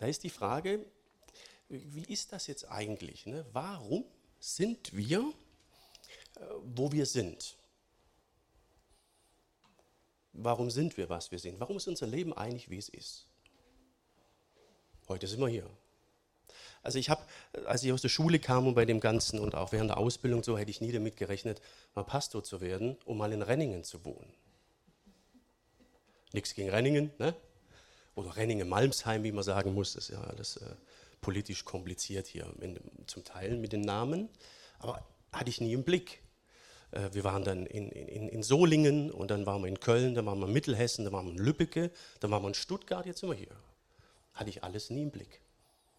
Da ist die Frage, wie ist das jetzt eigentlich? Ne? Warum sind wir, äh, wo wir sind? Warum sind wir, was wir sind? Warum ist unser Leben eigentlich, wie es ist? Heute sind wir hier. Also ich habe, als ich aus der Schule kam und bei dem Ganzen und auch während der Ausbildung so, hätte ich nie damit gerechnet, mal Pastor zu werden, um mal in Renningen zu wohnen. Nichts gegen Renningen, ne? Oder Renningen-Malmsheim, wie man sagen muss, das ist ja alles äh, politisch kompliziert hier, in, zum Teil mit den Namen, aber hatte ich nie im Blick. Äh, wir waren dann in, in, in, Solingen und dann waren wir in Köln, dann waren wir in Mittelhessen, dann waren wir in Lübbecke, dann waren wir in Stuttgart, jetzt sind wir hier. Hatte ich alles nie im Blick.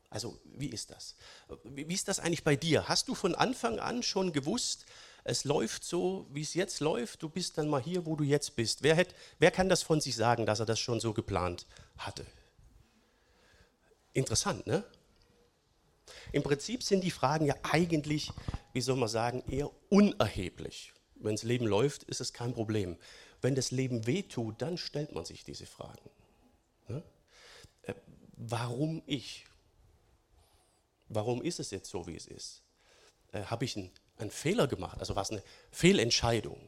Also wie ist das? Wie ist das eigentlich bei dir? Hast du von Anfang an schon gewusst, es läuft so, wie es jetzt läuft, du bist dann mal hier, wo du jetzt bist? Wer, hätt, wer kann das von sich sagen, dass er das schon so geplant hatte? Interessant, ne? Im Prinzip sind die Fragen ja eigentlich, wie soll man sagen, eher unerheblich. Wenn das Leben läuft, ist es kein Problem. Wenn das Leben wehtut, dann stellt man sich diese Fragen. Ne? Äh, warum ich? Warum ist es jetzt so, wie es ist? Äh, Habe ich einen, einen Fehler gemacht? Also war es eine Fehlentscheidung?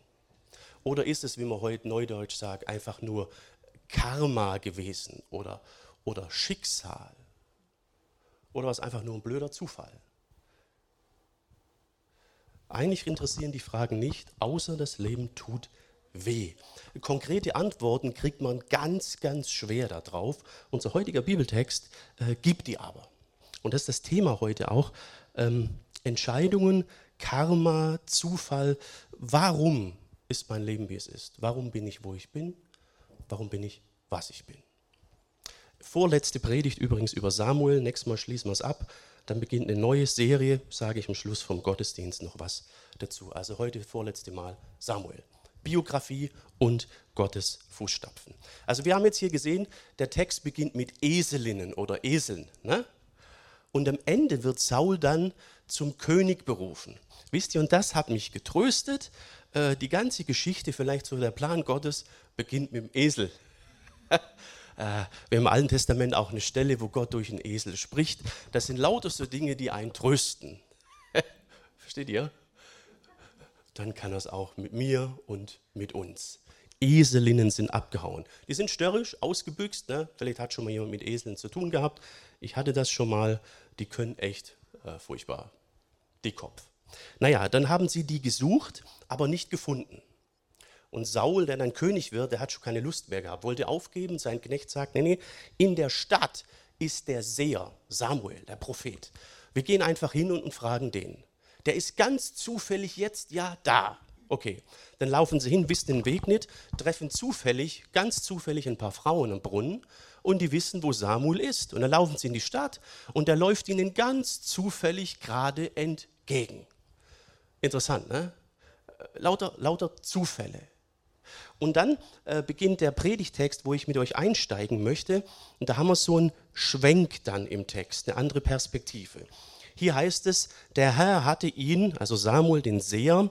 Oder ist es, wie man heute neudeutsch sagt, einfach nur Karma gewesen oder, oder Schicksal? Oder war es einfach nur ein blöder Zufall? Eigentlich interessieren die Fragen nicht, außer das Leben tut weh. Konkrete Antworten kriegt man ganz, ganz schwer darauf. Unser heutiger Bibeltext äh, gibt die aber. Und das ist das Thema heute auch. Ähm, Entscheidungen, Karma, Zufall. Warum ist mein Leben, wie es ist? Warum bin ich, wo ich bin? Warum bin ich, was ich bin? Vorletzte Predigt übrigens über Samuel. Nächstes Mal schließen wir es ab. Dann beginnt eine neue Serie, sage ich am Schluss vom Gottesdienst noch was dazu. Also heute vorletzte Mal Samuel. Biografie und Gottes Fußstapfen. Also wir haben jetzt hier gesehen, der Text beginnt mit Eselinnen oder Eseln. Ne? Und am Ende wird Saul dann zum König berufen. Wisst ihr, und das hat mich getröstet. Äh, die ganze Geschichte, vielleicht so der Plan Gottes, beginnt mit dem Esel. Äh, wir haben im Alten Testament auch eine Stelle, wo Gott durch einen Esel spricht. Das sind lauter so Dinge, die einen trösten. Versteht ihr? Dann kann es auch mit mir und mit uns. Eselinnen sind abgehauen. Die sind störrisch, ausgebüxt. Ne? Vielleicht hat schon mal jemand mit Eseln zu tun gehabt. Ich hatte das schon mal. Die können echt äh, furchtbar Dickkopf. Naja, dann haben sie die gesucht, aber nicht gefunden. Und Saul, der dann König wird, der hat schon keine Lust mehr gehabt, wollte aufgeben. Sein Knecht sagt, nee, nee, in der Stadt ist der Seher, Samuel, der Prophet. Wir gehen einfach hin und fragen den. Der ist ganz zufällig jetzt ja da. Okay, dann laufen sie hin, wissen den Weg nicht, treffen zufällig, ganz zufällig ein paar Frauen am Brunnen und die wissen, wo Samuel ist. Und dann laufen sie in die Stadt und der läuft ihnen ganz zufällig gerade entgegen. Interessant, ne? Lauter, lauter Zufälle. Und dann äh, beginnt der Predigtext, wo ich mit euch einsteigen möchte. Und da haben wir so einen Schwenk dann im Text, eine andere Perspektive. Hier heißt es, der Herr hatte ihn, also Samuel den Seher,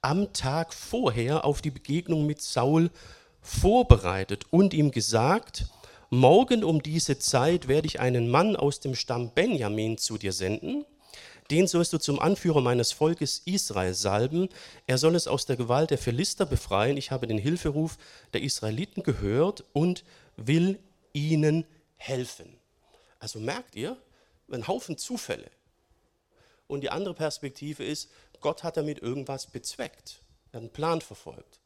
am Tag vorher auf die Begegnung mit Saul vorbereitet und ihm gesagt, morgen um diese Zeit werde ich einen Mann aus dem Stamm Benjamin zu dir senden, den sollst du zum Anführer meines Volkes Israel salben. Er soll es aus der Gewalt der Philister befreien. Ich habe den Hilferuf der Israeliten gehört und will ihnen helfen. Also merkt ihr, ein Haufen Zufälle. Und die andere Perspektive ist, Gott hat damit irgendwas bezweckt. Einen Plan verfolgt.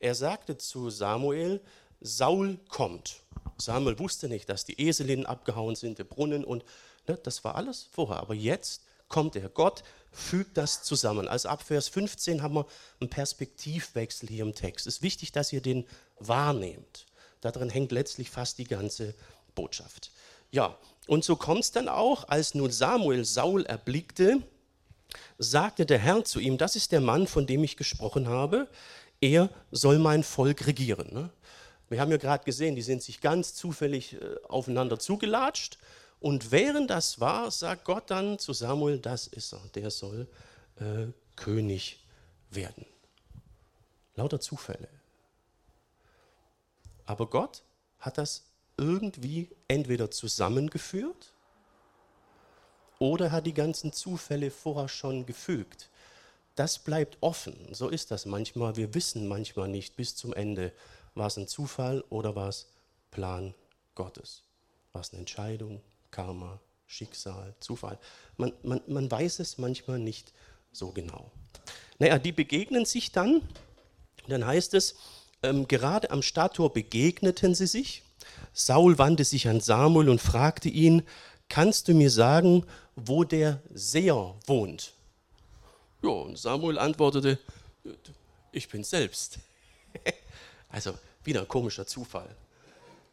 Er sagte zu Samuel, Saul kommt. Samuel wusste nicht, dass die Eselinnen abgehauen sind, der Brunnen und ne, das war alles vorher. Aber jetzt kommt er. Gott fügt das zusammen. Also ab Vers 15 haben wir einen Perspektivwechsel hier im Text. Es ist wichtig, dass ihr den wahrnehmt. Darin hängt letztlich fast die ganze Botschaft. Ja, und so kommt es dann auch, als nun Samuel Saul erblickte, sagte der Herr zu ihm, das ist der Mann, von dem ich gesprochen habe, er soll mein Volk regieren. Ne? Wir haben ja gerade gesehen, die sind sich ganz zufällig äh, aufeinander zugelatscht und während das war, sagt Gott dann zu Samuel, das ist er, der soll äh, König werden. Lauter Zufälle. Aber Gott hat das irgendwie entweder zusammengeführt oder hat die ganzen Zufälle vorher schon gefügt. Das bleibt offen. So ist das manchmal. Wir wissen manchmal nicht bis zum Ende, war es ein Zufall oder war es Plan Gottes. War es eine Entscheidung, Karma, Schicksal, Zufall. Man, man, man weiß es manchmal nicht so genau. Naja, die begegnen sich dann. Dann heißt es, ähm, gerade am Stadttor begegneten sie sich. Saul wandte sich an Samuel und fragte ihn, kannst du mir sagen, wo der Seher wohnt? Ja, und Samuel antwortete, ich bin selbst. also wieder ein komischer Zufall.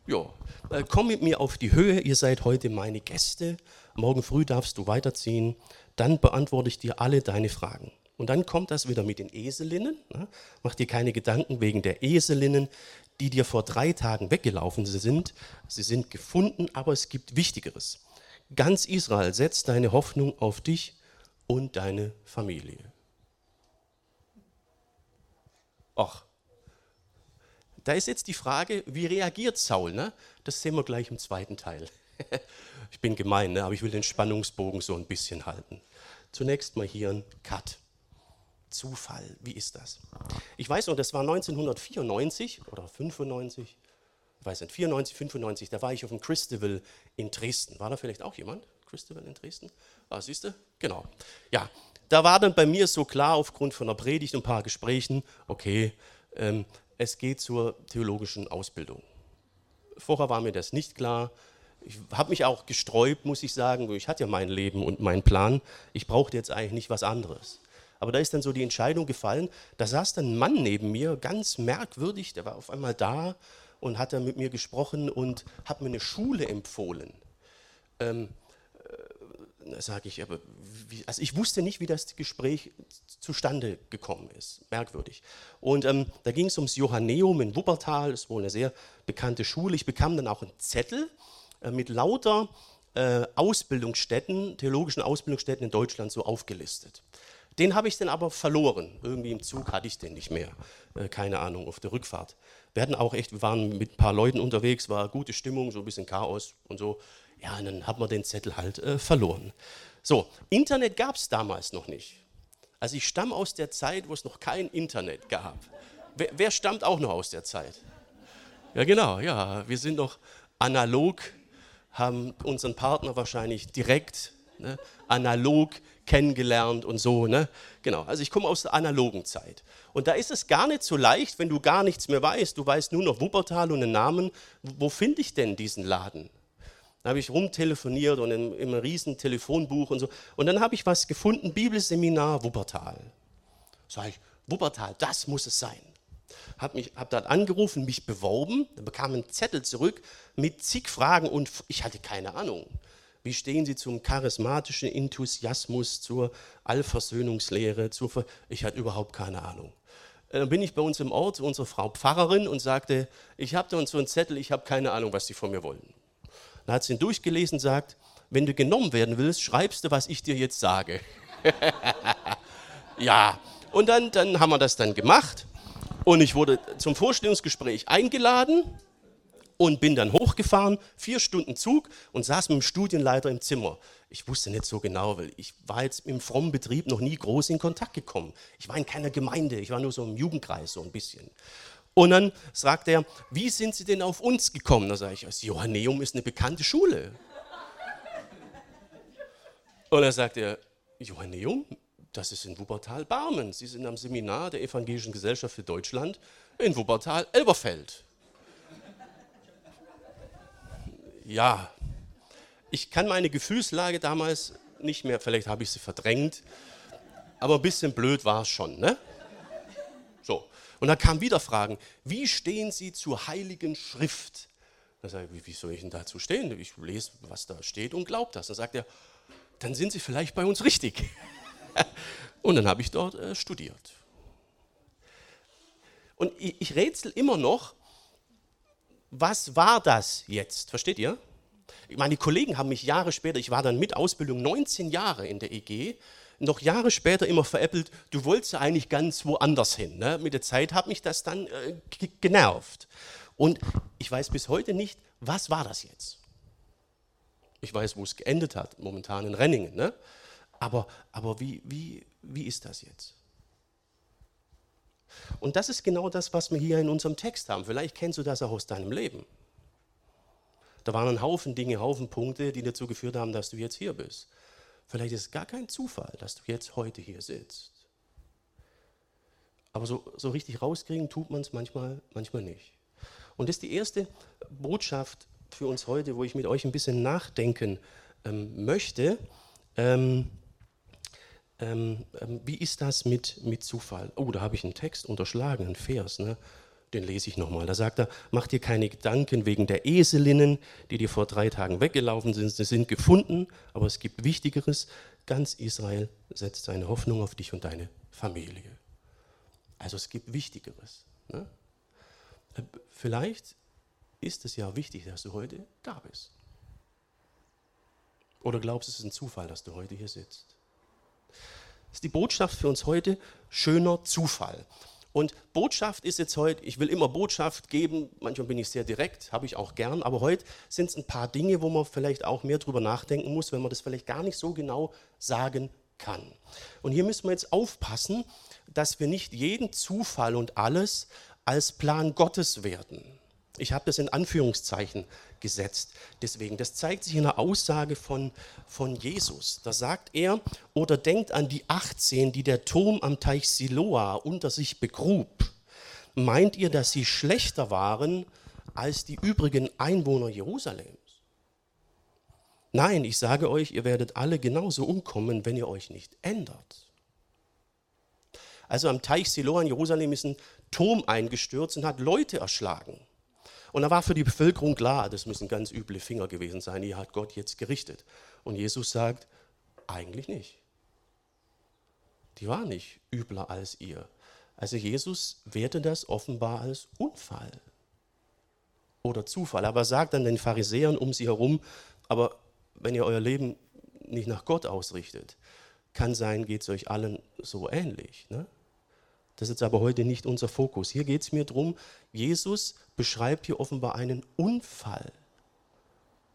Ja, äh, komm mit mir auf die Höhe, ihr seid heute meine Gäste. Morgen früh darfst du weiterziehen, dann beantworte ich dir alle deine Fragen. Und dann kommt das wieder mit den Eselinnen. Ne? Mach dir keine Gedanken wegen der Eselinnen, die dir vor drei Tagen weggelaufen sind. Sie sind gefunden, aber es gibt Wichtigeres. Ganz Israel setzt deine Hoffnung auf dich und deine Familie. Ach, da ist jetzt die Frage, wie reagiert Saul? Ne? Das sehen wir gleich im zweiten Teil. ich bin gemein, ne? aber ich will den Spannungsbogen so ein bisschen halten. Zunächst mal hier ein Cut. Zufall. Wie ist das? Ich weiß noch, das war 1994 oder 95, ich weiß nicht, 94, 95, da war ich auf dem Christabel in Dresden. War da vielleicht auch jemand? Christabel in Dresden? Ah, siehst du? Genau. Ja, da war dann bei mir so klar aufgrund von einer Predigt und ein paar Gesprächen, okay, ähm, es geht zur theologischen Ausbildung. Vorher war mir das nicht klar. Ich habe mich auch gesträubt, muss ich sagen. Ich hatte ja mein Leben und meinen Plan. Ich brauchte jetzt eigentlich nicht was anderes. Aber da ist dann so die Entscheidung gefallen, da saß dann ein Mann neben mir, ganz merkwürdig, der war auf einmal da und hat dann mit mir gesprochen und hat mir eine Schule empfohlen. Ähm, äh, sage ich, aber wie, also ich wusste nicht, wie das Gespräch zustande gekommen ist. Merkwürdig. Und ähm, da ging es ums Johanneum in Wuppertal, das ist wohl eine sehr bekannte Schule. Ich bekam dann auch einen Zettel äh, mit lauter äh, Ausbildungsstätten, theologischen Ausbildungsstätten in Deutschland so aufgelistet. Den habe ich dann aber verloren. Irgendwie im Zug hatte ich den nicht mehr. Äh, keine Ahnung, auf der Rückfahrt. Wir hatten auch echt, wir waren mit ein paar Leuten unterwegs, war gute Stimmung, so ein bisschen Chaos und so. Ja, dann hat man den Zettel halt äh, verloren. So, Internet gab es damals noch nicht. Also ich stamme aus der Zeit, wo es noch kein Internet gab. Wer, wer stammt auch noch aus der Zeit? Ja, genau, ja. Wir sind noch analog, haben unseren Partner wahrscheinlich direkt ne, analog kennengelernt und so. Ne? Genau, also ich komme aus der analogen Zeit. Und da ist es gar nicht so leicht, wenn du gar nichts mehr weißt. Du weißt nur noch Wuppertal und einen Namen. Wo finde ich denn diesen Laden? Da habe ich rumtelefoniert und in einem riesen Telefonbuch und so. Und dann habe ich was gefunden, Bibelseminar Wuppertal. Sag ich, Wuppertal, das muss es sein. Habe mich, hab dort angerufen, mich beworben, dann bekam einen Zettel zurück mit zig Fragen und ich hatte keine Ahnung. Wie stehen Sie zum charismatischen Enthusiasmus, zur Allversöhnungslehre? Zur Ver ich hatte überhaupt keine Ahnung. Äh, dann bin ich bei uns im Ort unserer Frau Pfarrerin und sagte, ich habe da uns so einen Zettel, ich habe keine Ahnung, was Sie von mir wollen. Dann hat sie ihn durchgelesen und sagt, wenn du genommen werden willst, schreibst du, was ich dir jetzt sage. ja, und dann, dann haben wir das dann gemacht und ich wurde zum Vorstellungsgespräch eingeladen und bin dann hochgefahren, vier Stunden Zug und saß mit dem Studienleiter im Zimmer. Ich wusste nicht so genau, weil ich war jetzt im frommen Betrieb noch nie groß in Kontakt gekommen. Ich war in keiner Gemeinde, ich war nur so im Jugendkreis so ein bisschen. Und dann sagt er, wie sind Sie denn auf uns gekommen? Da sage ich, das Johanneum ist eine bekannte Schule. Und dann sagt er, Johanneum, das ist in Wuppertal-Barmen. Sie sind am Seminar der Evangelischen Gesellschaft für Deutschland in Wuppertal-Elberfeld. ja, ich kann meine Gefühlslage damals nicht mehr, vielleicht habe ich sie verdrängt, aber ein bisschen blöd war es schon. Ne? So, und dann kamen wieder Fragen, wie stehen Sie zur Heiligen Schrift? Da sage ich, wie soll ich denn dazu stehen? Ich lese, was da steht und glaube das. Dann sagt er, dann sind Sie vielleicht bei uns richtig. und dann habe ich dort äh, studiert. Und ich, ich rätsel immer noch, was war das jetzt? Versteht ihr? Meine Kollegen haben mich Jahre später, ich war dann mit Ausbildung 19 Jahre in der EG, noch Jahre später immer veräppelt, du wolltest ja eigentlich ganz woanders hin. Ne? Mit der Zeit hat mich das dann äh, genervt. Und ich weiß bis heute nicht, was war das jetzt? Ich weiß, wo es geendet hat, momentan in Renningen. Ne? Aber, aber wie, wie, wie ist das jetzt? Und das ist genau das, was wir hier in unserem Text haben. Vielleicht kennst du das auch aus deinem Leben. Da waren ein Haufen Dinge, Haufen Punkte, die dazu geführt haben, dass du jetzt hier bist. Vielleicht ist es gar kein Zufall, dass du jetzt heute hier sitzt. Aber so, so richtig rauskriegen tut man es manchmal, manchmal nicht. Und das ist die erste Botschaft für uns heute, wo ich mit euch ein bisschen nachdenken ähm, möchte. Ähm, ähm, ähm wie ist das mit, mit Zufall? Oh, da habe ich einen Text unterschlagen, einen Vers. Ne? Den lese ich nochmal. Da sagt er, mach dir keine Gedanken wegen der Eselinnen, die dir vor drei Tagen weggelaufen sind. Sie sind gefunden, aber es gibt Wichtigeres. Ganz Israel setzt seine Hoffnung auf dich und deine Familie. Also es gibt Wichtigeres. Ne? Äh, vielleicht ist es ja wichtig, dass du heute da bist. Oder glaubst du, es ist ein Zufall, dass du heute hier sitzt? Das ist die Botschaft für uns heute, schöner Zufall. Und Botschaft ist jetzt heute, ich will immer Botschaft geben, manchmal bin ich sehr direkt, habe ich auch gern, aber heute sind es ein paar Dinge, wo man vielleicht auch mehr drüber nachdenken muss, wenn man das vielleicht gar nicht so genau sagen kann. Und hier müssen wir jetzt aufpassen, dass wir nicht jeden Zufall und alles als Plan Gottes werden. Ich habe das in Anführungszeichen gesetzt. Deswegen, das zeigt sich in der Aussage von, von Jesus. Da sagt er, oder denkt an die 18, die der Turm am Teich Siloa unter sich begrub. Meint ihr, dass sie schlechter waren als die übrigen Einwohner Jerusalems? Nein, ich sage euch, ihr werdet alle genauso umkommen, wenn ihr euch nicht ändert. Also am Teich Siloa in Jerusalem ist ein Turm eingestürzt und hat Leute erschlagen. Und da war für die Bevölkerung klar, das müssen ganz üble Finger gewesen sein, die hat Gott jetzt gerichtet. Und Jesus sagt, eigentlich nicht. Die war nicht übler als ihr. Also Jesus wertet das offenbar als Unfall oder Zufall. Aber sagt dann den Pharisäern um sie herum, aber wenn ihr euer Leben nicht nach Gott ausrichtet, kann sein, geht es euch allen so ähnlich. Ne? Das ist jetzt aber heute nicht unser Fokus. Hier geht es mir darum, Jesus beschreibt hier offenbar einen Unfall,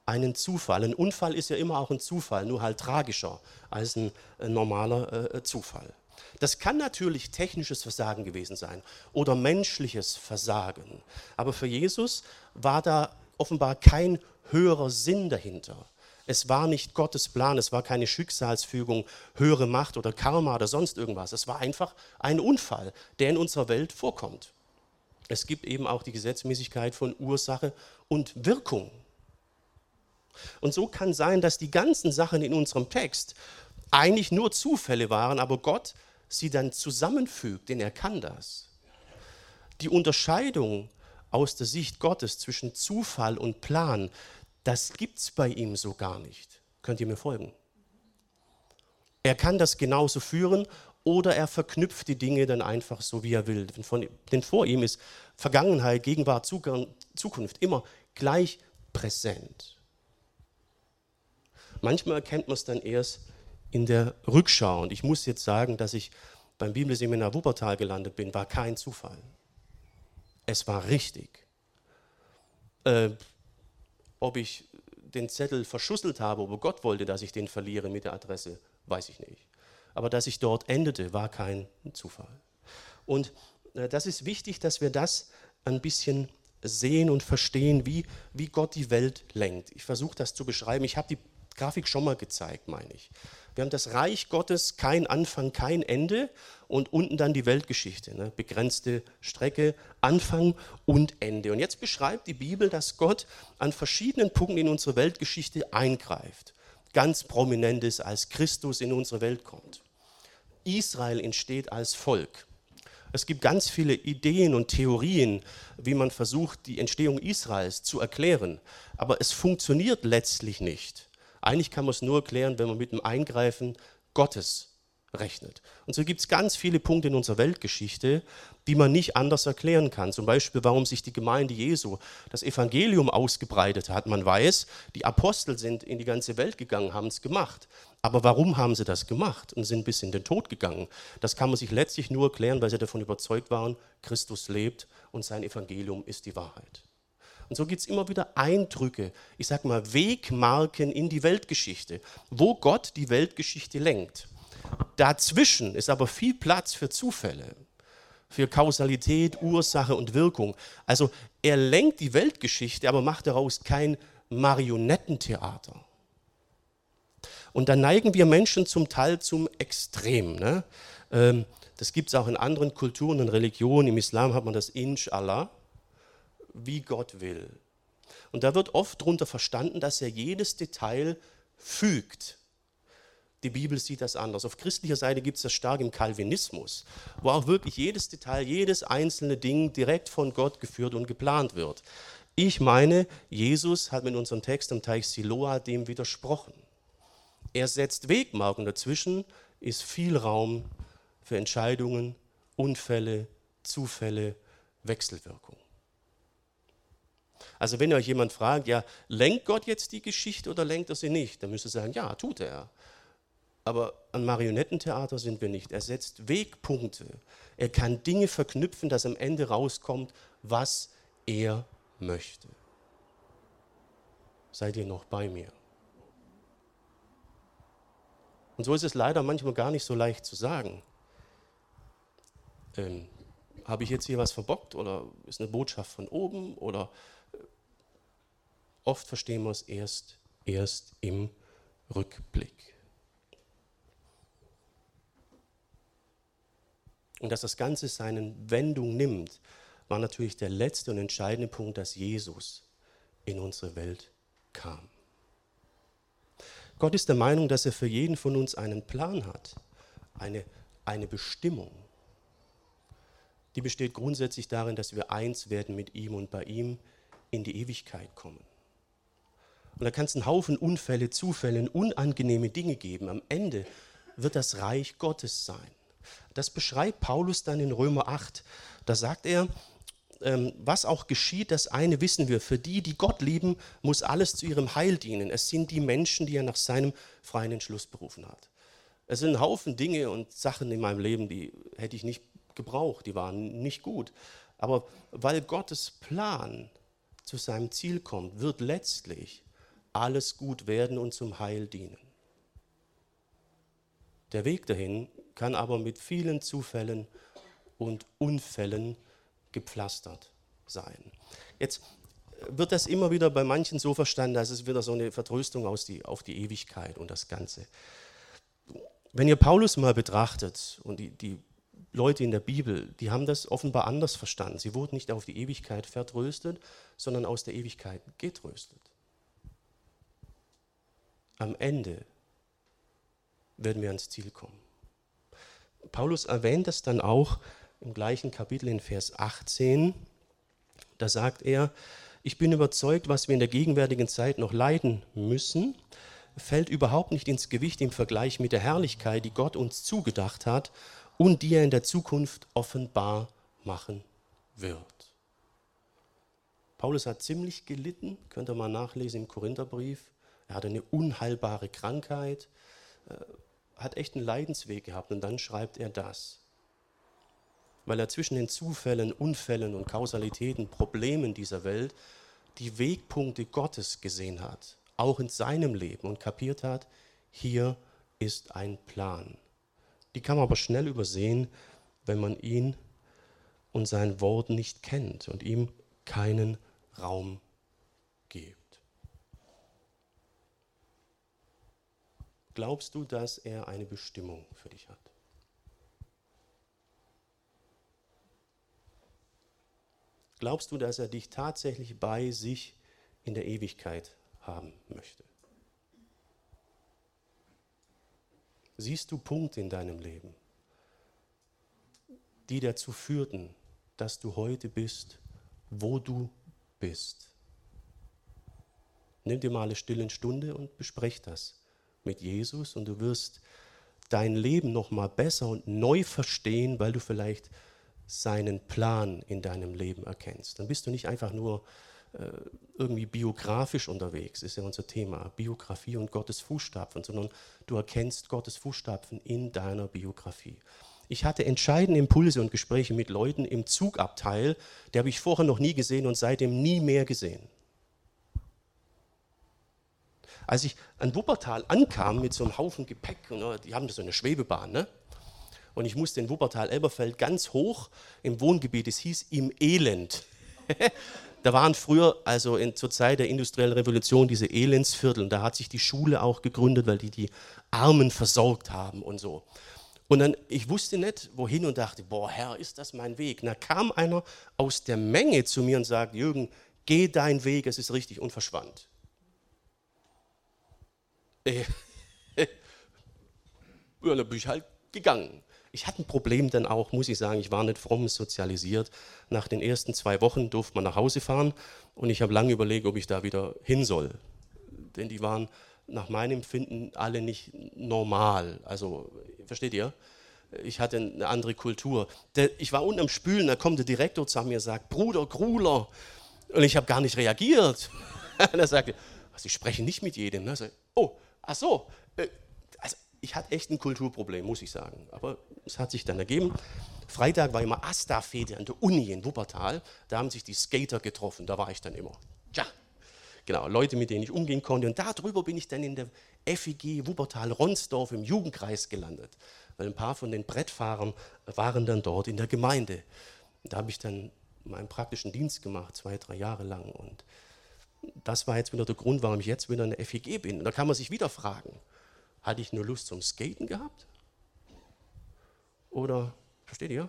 einen Zufall. Ein Unfall ist ja immer auch ein Zufall, nur halt tragischer als ein, ein normaler äh, Zufall. Das kann natürlich technisches Versagen gewesen sein oder menschliches Versagen. Aber für Jesus war da offenbar kein höherer Sinn dahinter. Es war nicht Gottes Plan, es war keine Schicksalsfügung, höhere Macht oder Karma oder sonst irgendwas. Es war einfach ein Unfall, der in unserer Welt vorkommt. Es gibt eben auch die Gesetzmäßigkeit von Ursache und Wirkung. Und so kann sein, dass die ganzen Sachen in unserem Text eigentlich nur Zufälle waren, aber Gott sie dann zusammenfügt, denn er kann das. Die Unterscheidung aus der Sicht Gottes zwischen Zufall und Plan, das gibt es bei ihm so gar nicht. Könnt ihr mir folgen? Er kann das genauso führen oder er verknüpft die Dinge dann einfach so, wie er will. denn vor ihm ist Vergangenheit, Gegenwart, Zukunft immer gleich präsent. Manchmal erkennt man es dann erst in der Rückschau. Und ich muss jetzt sagen, dass ich beim Bibelseminar Wuppertal gelandet bin, war kein Zufall. Es war richtig. Äh, ob ich den Zettel verschusselt habe, ob Gott wollte, dass ich den verliere mit der Adresse, weiß ich nicht. Aber dass ich dort endete, war kein Zufall. Und äh, das ist wichtig, dass wir das ein bisschen sehen und verstehen, wie, wie Gott die Welt lenkt. Ich versuche das zu beschreiben. Ich habe die Grafik schon mal gezeigt, meine ich. Wir haben das Reich Gottes, kein Anfang, kein Ende und unten dann die Weltgeschichte, ne? begrenzte Strecke, Anfang und Ende. Und jetzt beschreibt die Bibel, dass Gott an verschiedenen Punkten in unsere Weltgeschichte eingreift. Ganz prominent ist, als Christus in unsere Welt kommt. Israel entsteht als Volk. Es gibt ganz viele Ideen und Theorien, wie man versucht, die Entstehung Israels zu erklären. Aber es funktioniert letztlich nicht. Eigentlich kann man es nur erklären, wenn man mit dem Eingreifen Gottes rechnet. Und so gibt es ganz viele Punkte in unserer Weltgeschichte, die man nicht anders erklären kann. Zum Beispiel, warum sich die Gemeinde Jesu das Evangelium ausgebreitet hat. Man weiß, die Apostel sind in die ganze Welt gegangen, haben es gemacht. Aber warum haben sie das gemacht und sind bis in den Tod gegangen? Das kann man sich letztlich nur erklären, weil sie davon überzeugt waren, Christus lebt und sein Evangelium ist die Wahrheit. Und so gibt es immer wieder Eindrücke, ich sage mal Wegmarken in die Weltgeschichte, wo Gott die Weltgeschichte lenkt. Dazwischen ist aber viel Platz für Zufälle, für Kausalität, Ursache und Wirkung. Also er lenkt die Weltgeschichte, aber macht daraus kein Marionettentheater. Und da neigen wir Menschen zum Teil zum Extrem. Ne? Ähm, das gibt es auch in anderen Kulturen und Religionen. Im Islam hat man das Inshallah, wie Gott will. Und da wird oft darunter verstanden, dass er jedes Detail fügt. Die Bibel sieht das anders. Auf christlicher Seite gibt es das stark im Calvinismus, wo auch wirklich jedes Detail, jedes einzelne Ding direkt von Gott geführt und geplant wird. Ich meine, Jesus hat mit unserem Text am Teich Siloa dem widersprochen. Er setzt Wegmarken dazwischen, ist viel Raum für Entscheidungen, Unfälle, Zufälle, Wechselwirkung. Also wenn euch jemand fragt, ja, lenkt Gott jetzt die Geschichte oder lenkt er sie nicht, dann müsst ihr sagen, ja, tut er. Aber an Marionettentheater sind wir nicht. Er setzt Wegpunkte. Er kann Dinge verknüpfen, dass am Ende rauskommt, was er möchte. Seid ihr noch bei mir? Und so ist es leider manchmal gar nicht so leicht zu sagen ähm, habe ich jetzt hier was verbockt oder ist eine Botschaft von oben oder äh, oft verstehen wir es erst, erst im Rückblick. Und dass das Ganze seine Wendung nimmt, war natürlich der letzte und entscheidende Punkt, dass Jesus in unsere Welt kam. Gott ist der Meinung, dass er für jeden von uns einen Plan hat, eine, eine Bestimmung die besteht grundsätzlich darin, dass wir eins werden mit ihm und bei ihm in die Ewigkeit kommen. Und da kann es einen Haufen Unfälle, Zufälle, unangenehme Dinge geben. Am Ende wird das Reich Gottes sein. Das beschreibt Paulus dann in Römer 8. Da sagt er, ähm, was auch geschieht, das eine wissen wir. Für die, die Gott lieben, muss alles zu ihrem Heil dienen. Es sind die Menschen, die er nach seinem freien Entschluss berufen hat. Es sind ein Haufen Dinge und Sachen in meinem Leben, die hätte ich nicht gebraucht, die waren nicht gut. Aber weil Gottes Plan zu seinem Ziel kommt, wird letztlich alles gut werden und zum Heil dienen. Der Weg dahin kann aber mit vielen Zufällen und Unfällen gepflastert sein. Jetzt wird das immer wieder bei manchen so verstanden, dass es wieder so eine Vertröstung aus die, auf die Ewigkeit und das Ganze. Wenn ihr Paulus mal betrachtet und die, die Leute in der Bibel, die haben das offenbar anders verstanden. Sie wurden nicht auf die Ewigkeit vertröstet, sondern aus der Ewigkeit getröstet. Am Ende werden wir ans Ziel kommen. Paulus erwähnt das dann auch im gleichen Kapitel in Vers 18. Da sagt er, ich bin überzeugt, was wir in der gegenwärtigen Zeit noch leiden müssen, fällt überhaupt nicht ins Gewicht im Vergleich mit der Herrlichkeit, die Gott uns zugedacht hat und die er in der Zukunft offenbar machen wird. Paulus hat ziemlich gelitten, könnt ihr mal nachlesen im Korintherbrief. Er hatte eine unheilbare Krankheit, äh, hat echt einen Leidensweg gehabt und dann schreibt er das. Weil er zwischen den Zufällen, Unfällen und Kausalitäten, Problemen dieser Welt die Wegpunkte Gottes gesehen hat, auch in seinem Leben und kapiert hat, hier ist ein Plan. Die kann man aber schnell übersehen, wenn man ihn und sein Wort nicht kennt und ihm keinen Raum gibt. Glaubst du, dass er eine Bestimmung für dich hat? Glaubst du, dass er dich tatsächlich bei sich in der Ewigkeit haben möchte? Siehst du Punkte in deinem Leben, die dazu führten, dass du heute bist, wo du bist? Nimm dir mal eine stille Stunde und besprech das mit Jesus und du wirst dein Leben noch mal besser und neu verstehen, weil du vielleicht seinen Plan in deinem Leben erkennst. Dann bist du nicht einfach nur äh, irgendwie biografisch unterwegs, ist ja unser Thema, Biografie und Gottes Fußstapfen, sondern du erkennst Gottes Fußstapfen in deiner Biografie. ich hatte entscheidende Impulse und Gespräche mit Leuten im Zugabteil, die habe ich vorher noch nie gesehen und seitdem nie mehr gesehen. Als ich an Wuppertal ankam mit so einem Haufen Gepäck, und, äh, die haben so eine Schwebebahn, ne? und ich musste in Wuppertal-Elberfeld ganz hoch im Wohngebiet, es hieß im Elend. da waren früher, also in, zur Zeit der industriellen Revolution, diese Elendsviertel, und da hat sich die Schule auch gegründet, weil die die Armen versorgt haben und so. Und dann, ich wusste nicht, wohin und dachte, boah, Herr, ist das mein Weg? Da kam einer aus der Menge zu mir und sagte, Jürgen, geh deinen Weg, es ist richtig, und verschwand. Äh, ja, dann bin ich halt gegangen. Ich hatte ein Problem dann auch, muss ich sagen, ich war nicht fromm sozialisiert. Nach den ersten zwei Wochen durfte man nach Hause fahren und ich habe lange überlegt, ob ich da wieder hin soll. Denn die waren nach meinem Empfinden alle nicht normal. Also, versteht ihr? Ich hatte eine andere Kultur. Ich war unten am Spülen, da kommt der Direktor zu mir und sagt, Bruder Gruler. Und ich habe gar nicht reagiert. Und er sagte, Sie sprechen nicht mit jedem. Ne? oh, ach so. Äh, also ich hatte echt ein Kulturproblem, muss ich sagen. Aber es hat sich dann ergeben. Freitag war immer Asta-Fete an der Uni in Wuppertal. Da haben sich die Skater getroffen. Da war ich dann immer. Tja, genau, Leute, mit denen ich umgehen konnte. Und darüber bin ich dann in der FIG Wuppertal-Ronsdorf im Jugendkreis gelandet. Weil ein paar von den Brettfahrern waren dann dort in der Gemeinde. Da habe ich dann meinen praktischen Dienst gemacht, zwei, drei Jahre lang. Und das war jetzt wieder der Grund, warum ich jetzt wieder in der FIG bin. Und da kann man sich wieder fragen, hatte ich nur Lust zum Skaten gehabt? Oder, versteht ihr?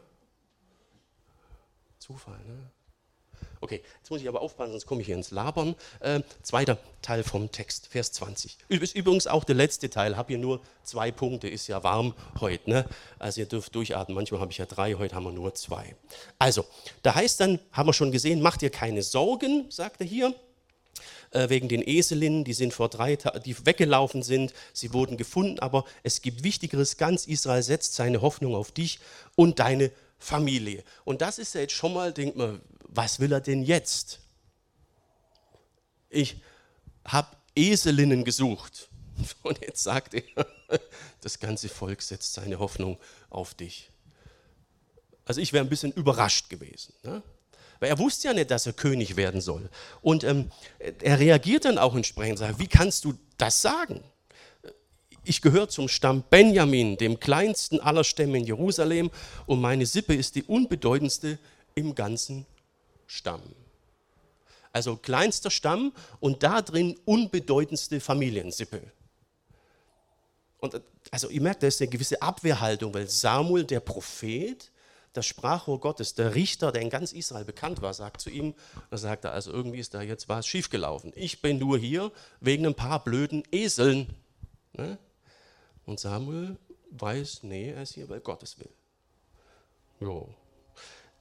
Zufall, ne? Okay, jetzt muss ich aber aufpassen, sonst komme ich hier ins Labern. Äh, zweiter Teil vom Text, Vers 20. Ist übrigens auch der letzte Teil, habe hier nur zwei Punkte, ist ja warm heute. Ne? Also ihr dürft durchatmen, manchmal habe ich ja drei, heute haben wir nur zwei. Also, da heißt dann, haben wir schon gesehen, macht ihr keine Sorgen, sagt er hier, äh, wegen den Eselinnen, die sind vor drei Tagen, die weggelaufen sind, sie wurden gefunden, aber es gibt Wichtigeres, ganz Israel setzt seine Hoffnung auf dich und deine Familie. Und das ist ja jetzt schon mal, denkt man, was will er denn jetzt? Ich habe Eselinnen gesucht. Und jetzt sagt er, das ganze Volk setzt seine Hoffnung auf dich. Also ich wäre ein bisschen überrascht gewesen. Ne? Weil er wusste ja nicht, dass er König werden soll. Und ähm, er reagiert dann auch entsprechend, sagt, wie kannst du das sagen? Ich gehöre zum Stamm Benjamin, dem kleinsten aller Stämme in Jerusalem, und meine Sippe ist die unbedeutendste im ganzen Stamm. Also kleinster Stamm und da drin unbedeutendste Familiensippe. Und also ihr merkt, da ist eine gewisse Abwehrhaltung, weil Samuel, der Prophet, das Sprachrohr Gottes, der Richter, der in ganz Israel bekannt war, sagt zu ihm, da sagt er, also irgendwie ist da jetzt was schiefgelaufen. Ich bin nur hier wegen ein paar blöden Eseln. Ne? Und Samuel weiß, nee, er ist hier, weil Gottes will. Jo.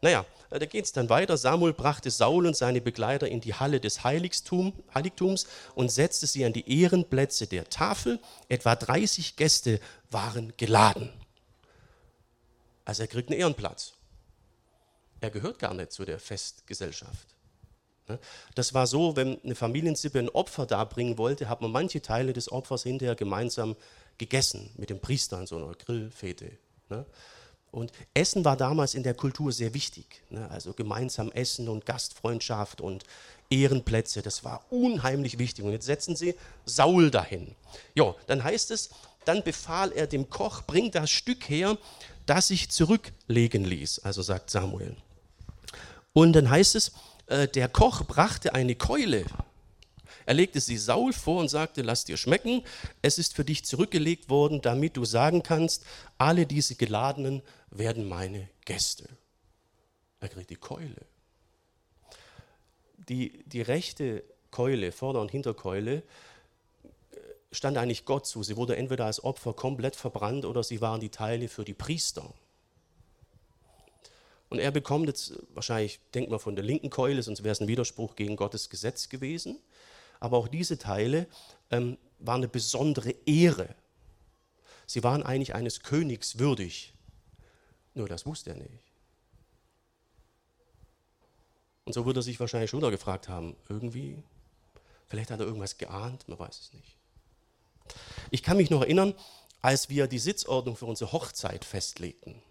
Naja, da geht es dann weiter. Samuel brachte Saul und seine Begleiter in die Halle des Heiligtum, Heiligtums und setzte sie an die Ehrenplätze der Tafel. Etwa 30 Gäste waren geladen. Also er kriegt einen Ehrenplatz. Er gehört gar nicht zu der Festgesellschaft. Ne? Das war so, wenn eine Familiensippe ein Opfer darbringen wollte, hat man manche Teile des Opfers hinterher gemeinsam gegessen mit dem Priester an so einer Grillfete. Ne? Und Essen war damals in der Kultur sehr wichtig. Ne? Also gemeinsam Essen und Gastfreundschaft und Ehrenplätze, das war unheimlich wichtig. Und jetzt setzen sie Saul dahin. Ja, dann heißt es, dann befahl er dem Koch, bring das Stück her, das sich zurücklegen ließ, also sagt Samuel. Und dann heißt es, äh, der Koch brachte eine Keule. Er legte sie Saul vor und sagte, lass dir schmecken, es ist für dich zurückgelegt worden, damit du sagen kannst, alle diese Geladenen werden meine Gäste. Er kriegt die Keule. Die, die rechte Keule, Vorder- und Hinterkeule, stand eigentlich Gott zu. Sie wurde entweder als Opfer komplett verbrannt oder sie waren die Teile für die Priester. Und er bekommt jetzt wahrscheinlich, denkt man von der linken Keule, sonst wäre es ein Widerspruch gegen Gottes Gesetz gewesen. Aber auch diese Teile ähm, waren eine besondere Ehre. Sie waren eigentlich eines Königs würdig. Nur das wusste er nicht. Und so würde er sich wahrscheinlich schon gefragt haben, irgendwie, vielleicht hat er irgendwas geahnt, man weiß es nicht. Ich kann mich noch erinnern, als wir die Sitzordnung für unsere Hochzeit festlegten.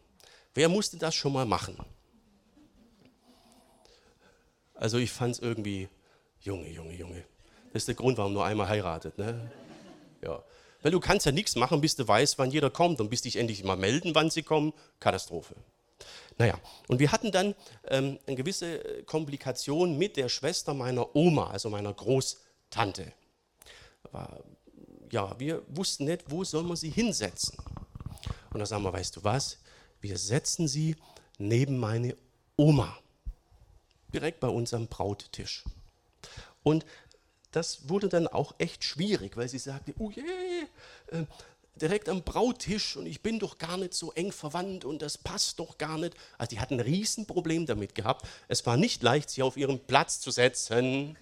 Wer musste das schon mal machen? Also ich fand es irgendwie, Junge, Junge, Junge. Das ist der Grund, warum nur einmal heiratet. Ne? Ja. Weil du kannst ja nichts machen, bis du weißt, wann jeder kommt und bis dich endlich mal melden, wann sie kommen. Katastrophe. Naja, und wir hatten dann ähm, eine gewisse Komplikation mit der Schwester meiner Oma, also meiner Großtante. War, ja, wir wussten nicht, wo soll man sie hinsetzen. Und da sagen wir, weißt du was, wir setzen sie neben meine Oma, direkt bei unserem Brauttisch. Und das wurde dann auch echt schwierig, weil sie sagte, oh je, äh, direkt am Brautisch und ich bin doch gar nicht so eng verwandt und das passt doch gar nicht. Also die hat ein Riesenproblem damit gehabt. Es war nicht leicht, sie auf ihren Platz zu setzen.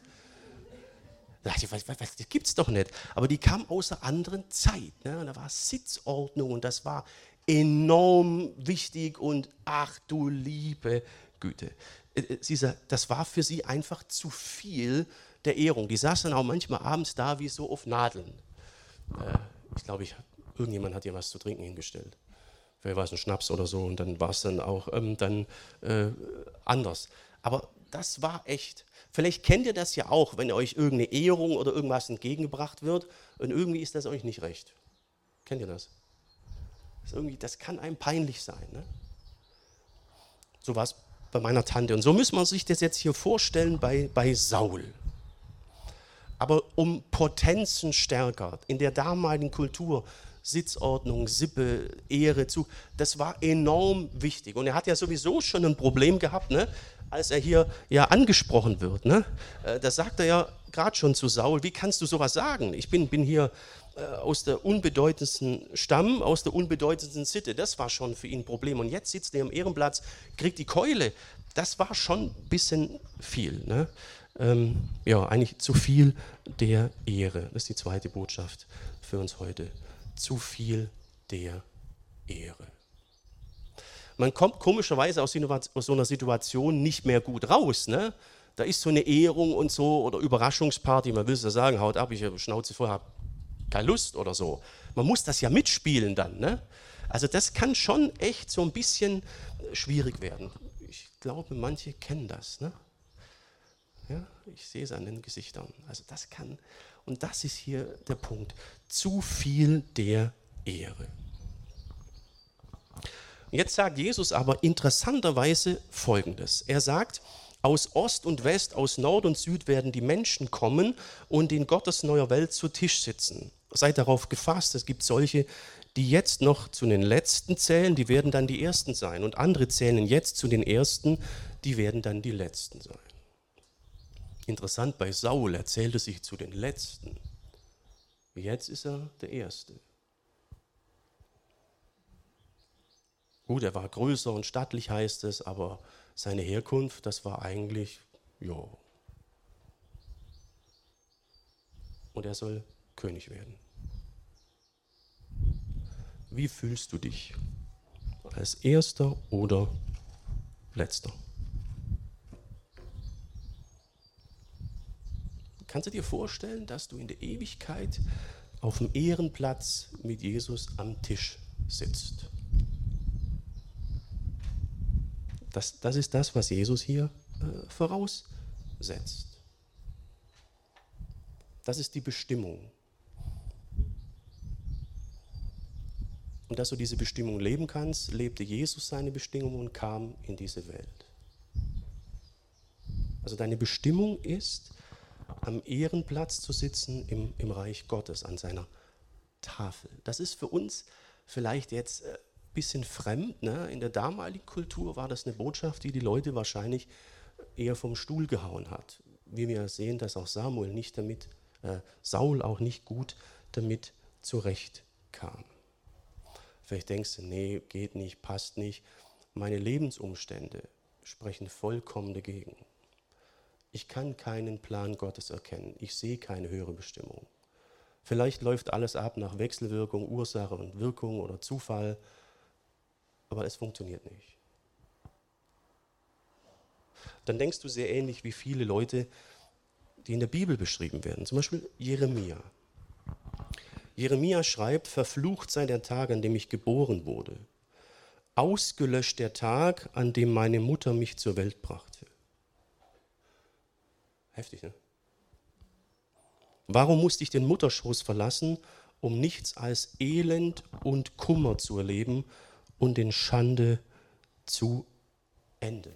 Da dachte ich, was, was, das gibt's doch nicht. Aber die kam aus einer anderen Zeit. Ne? Da war Sitzordnung und das war enorm wichtig und ach du liebe Güte. Äh, äh, sie sagt, das war für sie einfach zu viel der Ehrung. Die saß dann auch manchmal abends da wie so auf Nadeln. Äh, ich glaube, ich, irgendjemand hat ihr was zu trinken hingestellt. Vielleicht war es ein Schnaps oder so und dann war es dann auch ähm, dann, äh, anders. Aber das war echt. Vielleicht kennt ihr das ja auch, wenn euch irgendeine Ehrung oder irgendwas entgegengebracht wird und irgendwie ist das euch nicht recht. Kennt ihr das? Das, irgendwie, das kann einem peinlich sein. Ne? So war es bei meiner Tante. Und so müssen wir sich das jetzt hier vorstellen bei, bei Saul. Aber um Potenzen stärker in der damaligen Kultur, Sitzordnung, Sippe, Ehre zu, das war enorm wichtig. Und er hat ja sowieso schon ein Problem gehabt, ne? Als er hier ja angesprochen wird. Ne? Äh, da sagt er ja gerade schon zu Saul, wie kannst du sowas sagen? Ich bin, bin hier äh, aus der unbedeutendsten Stamm, aus der unbedeutendsten Sitte. Das war schon für ihn ein Problem. Und jetzt sitzt er am Ehrenplatz, kriegt die Keule. Das war schon ein bisschen viel. Ne? Ähm, ja, eigentlich zu viel der Ehre. Das ist die zweite Botschaft für uns heute. Zu viel der Ehre. Man kommt komischerweise aus, so einer Situation nicht mehr gut raus. Ne? Da ist so eine Ehrung und so oder Überraschungsparty, man will es ja sagen, haut ab, ich habe Schnauze vorher, keine Lust oder so. Man muss das ja mitspielen dann. Ne? Also das kann schon echt so ein bisschen schwierig werden. Ich glaube, manche kennen das. Ne? Ja, ich sehe es an den Gesichtern. Also das kann, und das ist hier der Punkt, zu viel der Ehre. Jetzt sagt Jesus aber interessanterweise Folgendes. Er sagt, aus Ost und West, aus Nord und Süd werden die Menschen kommen und in Gottes neuer Welt zu Tisch sitzen. Seid darauf gefasst, es gibt solche, die jetzt noch zu den Letzten zählen, die werden dann die Ersten sein. Und andere zählen jetzt zu den Ersten, die werden dann die Letzten sein. Interessant, bei Saul er sich zu den Letzten. Jetzt ist er der Erste. Gut, er war größer und stattlich, heißt es, aber seine Herkunft, das war eigentlich, ja. Und er soll König werden. Wie fühlst du dich? Als Erster oder Letzter? Kannst du dir vorstellen, dass du in der Ewigkeit auf dem Ehrenplatz mit Jesus am Tisch sitzt? Das, das ist das, was Jesus hier äh, voraussetzt. Das ist die Bestimmung. Und dass du diese Bestimmung leben kannst, lebte Jesus seine Bestimmung und kam in diese Welt. Also deine Bestimmung ist, am Ehrenplatz zu sitzen im, im Reich Gottes, an seiner Tafel. Das ist für uns vielleicht jetzt äh, bisschen fremd. Ne? In der damaligen Kultur war das eine Botschaft, die die Leute wahrscheinlich eher vom Stuhl gehauen hat. Wie wir sehen, dass auch Samuel nicht damit, äh, Saul auch nicht gut damit zurechtkam. Vielleicht denkst du, nee, geht nicht, passt nicht. Meine Lebensumstände sprechen vollkommen dagegen. Ich kann keinen Plan Gottes erkennen. Ich sehe keine höhere Bestimmung. Vielleicht läuft alles ab nach Wechselwirkung, Ursache und Wirkung oder Zufall, aber es funktioniert nicht. Dann denkst du sehr ähnlich wie viele Leute, die in der Bibel beschrieben werden. Zum Beispiel Jeremia. Jeremia schreibt, verflucht sei der Tag, an dem ich geboren wurde. ausgelöscht der Tag, an dem meine Mutter mich zur Welt brachte. Heftig, ne? Warum musste ich den Mutterschoß verlassen, um nichts als Elend und Kummer zu erleben und in Schande zu enden?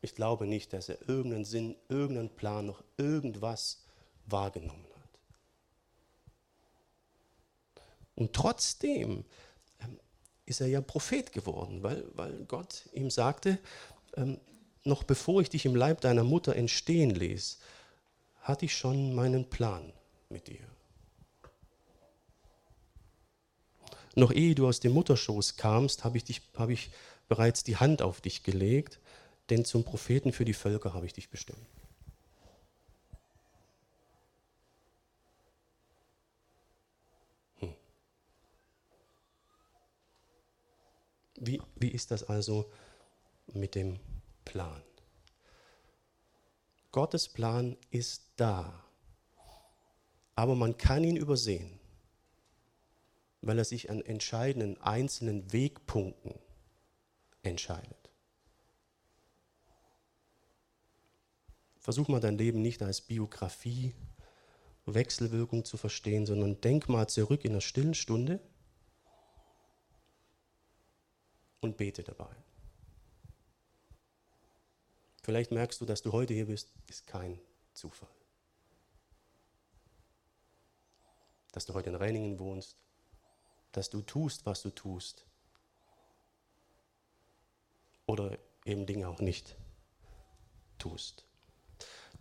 Ich glaube nicht, dass er irgendeinen Sinn, irgendeinen Plan, noch irgendwas wahrgenommen hat. Und trotzdem ähm, ist er ja Prophet geworden, weil, weil Gott ihm sagte, ähm, noch bevor ich dich im Leib deiner Mutter entstehen ließ, hatte ich schon meinen Plan mit dir. Noch ehe du aus dem Mutterschoß kamst, habe ich, habe ich bereits die Hand auf dich gelegt, denn zum Propheten für die Völker habe ich dich bestimmt. Hm. Wie, wie ist das also mit dem Plan? Gottes Plan ist da, aber man kann ihn übersehen, weil er sich an entscheidenden einzelnen Wegpunkten entscheidet. Versuch mal dein Leben nicht als Biografie, Wechselwirkung zu verstehen, sondern denk mal zurück in einer stillen Stunde und bete dabei. Vielleicht merkst du, dass du heute hier bist, ist kein Zufall. Dass du heute in Reiningen wohnst, dass du tust, was du tust. Oder eben Dinge auch nicht tust.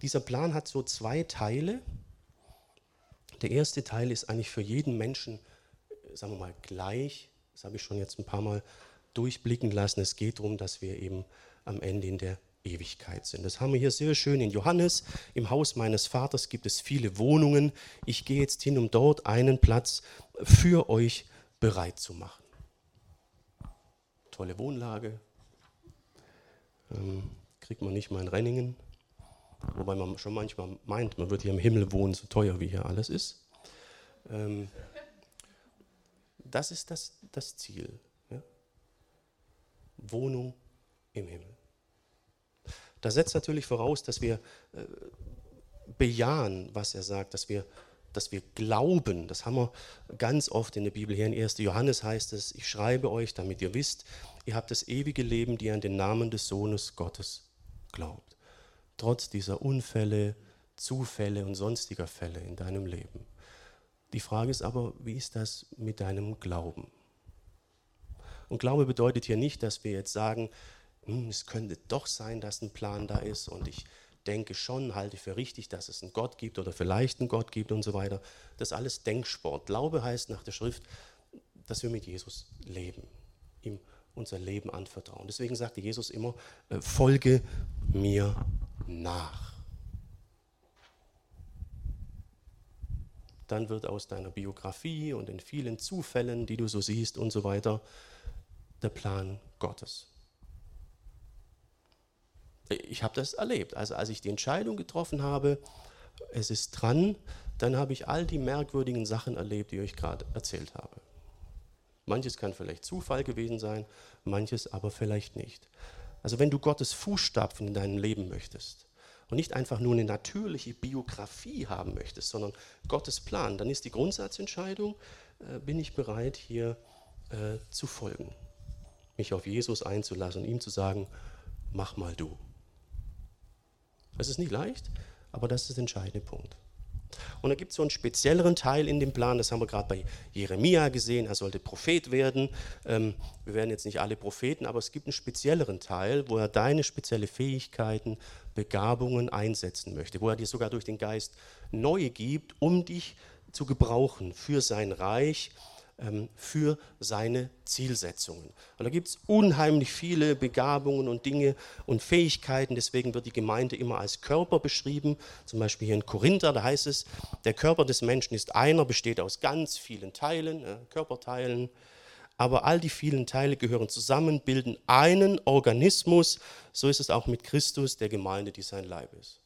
Dieser Plan hat so zwei Teile. Der erste Teil ist eigentlich für jeden Menschen, sagen wir mal, gleich. Das habe ich schon jetzt ein paar Mal durchblicken lassen. Es geht darum, dass wir eben am Ende in der Ewigkeit sind. Das haben wir hier sehr schön in Johannes. Im Haus meines Vaters gibt es viele Wohnungen. Ich gehe jetzt hin, um dort einen Platz für euch bereit zu machen. Tolle Wohnlage. Ähm, kriegt man nicht mal in Renningen. Wobei man schon manchmal meint, man wird hier im Himmel wohnen, so teuer wie hier alles ist. Ähm, das ist das, das Ziel. Ja? Wohnung im Himmel. Das setzt natürlich voraus, dass wir äh, bejahen, was er sagt, dass wir, dass wir glauben. Das haben wir ganz oft in der Bibel. Hier in 1. Johannes heißt es, ich schreibe euch, damit ihr wisst, ihr habt das ewige Leben, die an den Namen des Sohnes Gottes glaubt. Trotz dieser Unfälle, Zufälle und sonstiger Fälle in deinem Leben. Die Frage ist aber, wie ist das mit deinem Glauben? Und Glaube bedeutet hier nicht, dass wir jetzt sagen, hm, es könnte doch sein, dass ein Plan da ist und ich denke schon, halte für richtig, dass es einen Gott gibt oder vielleicht einen Gott gibt und so weiter. Das ist alles Denksport. Glaube heißt nach der Schrift, dass wir mit Jesus leben, ihm unser Leben anvertrauen. Deswegen sagte Jesus immer, äh, folge mir nach. Dann wird aus deiner Biografie und den vielen Zufällen, die du so siehst und so weiter, der Plan Gottes ich habe das erlebt. Also als ich die Entscheidung getroffen habe, es ist dran, dann habe ich all die merkwürdigen Sachen erlebt, die ich euch gerade erzählt habe. Manches kann vielleicht Zufall gewesen sein, manches aber vielleicht nicht. Also wenn du Gottes Fußstapfen in deinem Leben möchtest und nicht einfach nur eine natürliche Biografie haben möchtest, sondern Gottes Plan, dann ist die Grundsatzentscheidung, äh, bin ich bereit, hier äh, zu folgen, mich auf Jesus einzulassen und ihm zu sagen, mach mal du. Das ist nicht leicht, aber das ist der entscheidende Punkt. Und da gibt es so einen spezielleren Teil in dem Plan, das haben wir gerade bei Jeremia gesehen, er sollte Prophet werden. Ähm, wir werden jetzt nicht alle Propheten, aber es gibt einen spezielleren Teil, wo er deine spezielle Fähigkeiten, Begabungen einsetzen möchte, wo er dir sogar durch den Geist neue gibt, um dich zu gebrauchen für sein Reich ähm, für seine Zielsetzungen. Und da gibt es unheimlich viele Begabungen und Dinge und Fähigkeiten. Deswegen wird die Gemeinde immer als Körper beschrieben. Zum Beispiel hier in Korinther, da heißt es, der Körper des Menschen ist einer, besteht aus ganz vielen Teilen, äh, Körperteilen. Aber all die vielen Teile gehören zusammen, bilden einen Organismus. So ist es auch mit Christus, der Gemeinde, die sein Leib ist.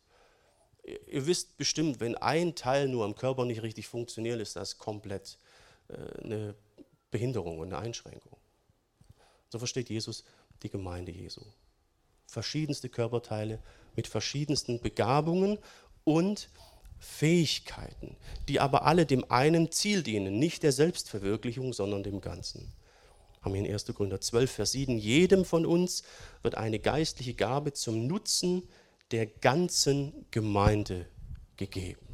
Ihr wisst bestimmt, wenn ein Teil nur am Körper nicht richtig funktioniert, ist das komplett eine Behinderung und eine Einschränkung. So versteht Jesus die Gemeinde Jesu. Verschiedenste Körperteile mit verschiedensten Begabungen und Fähigkeiten, die aber alle dem einen Ziel dienen, nicht der Selbstverwirklichung, sondern dem Ganzen. Haben wir in 1. Korinther 12, Vers 7, jedem von uns wird eine geistliche Gabe zum Nutzen der ganzen Gemeinde gegeben.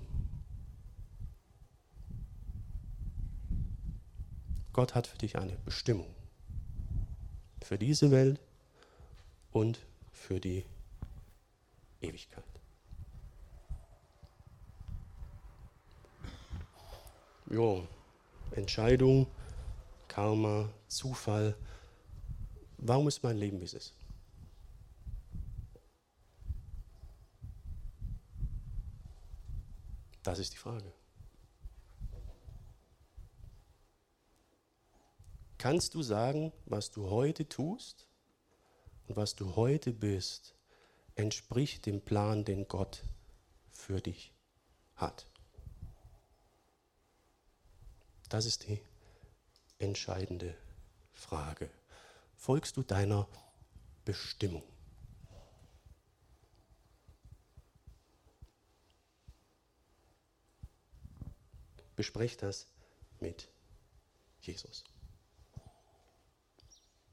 Gott hat für dich eine Bestimmung. Für diese Welt und für die Ewigkeit. Jo, Entscheidung, Karma, Zufall. Warum ist mein Leben, wie es ist? Das ist die Frage. Kannst du sagen, was du heute tust und was du heute bist, entspricht dem Plan, den Gott für dich hat? Das ist die entscheidende Frage. Folgst du deiner Bestimmung? Besprech das mit Jesus.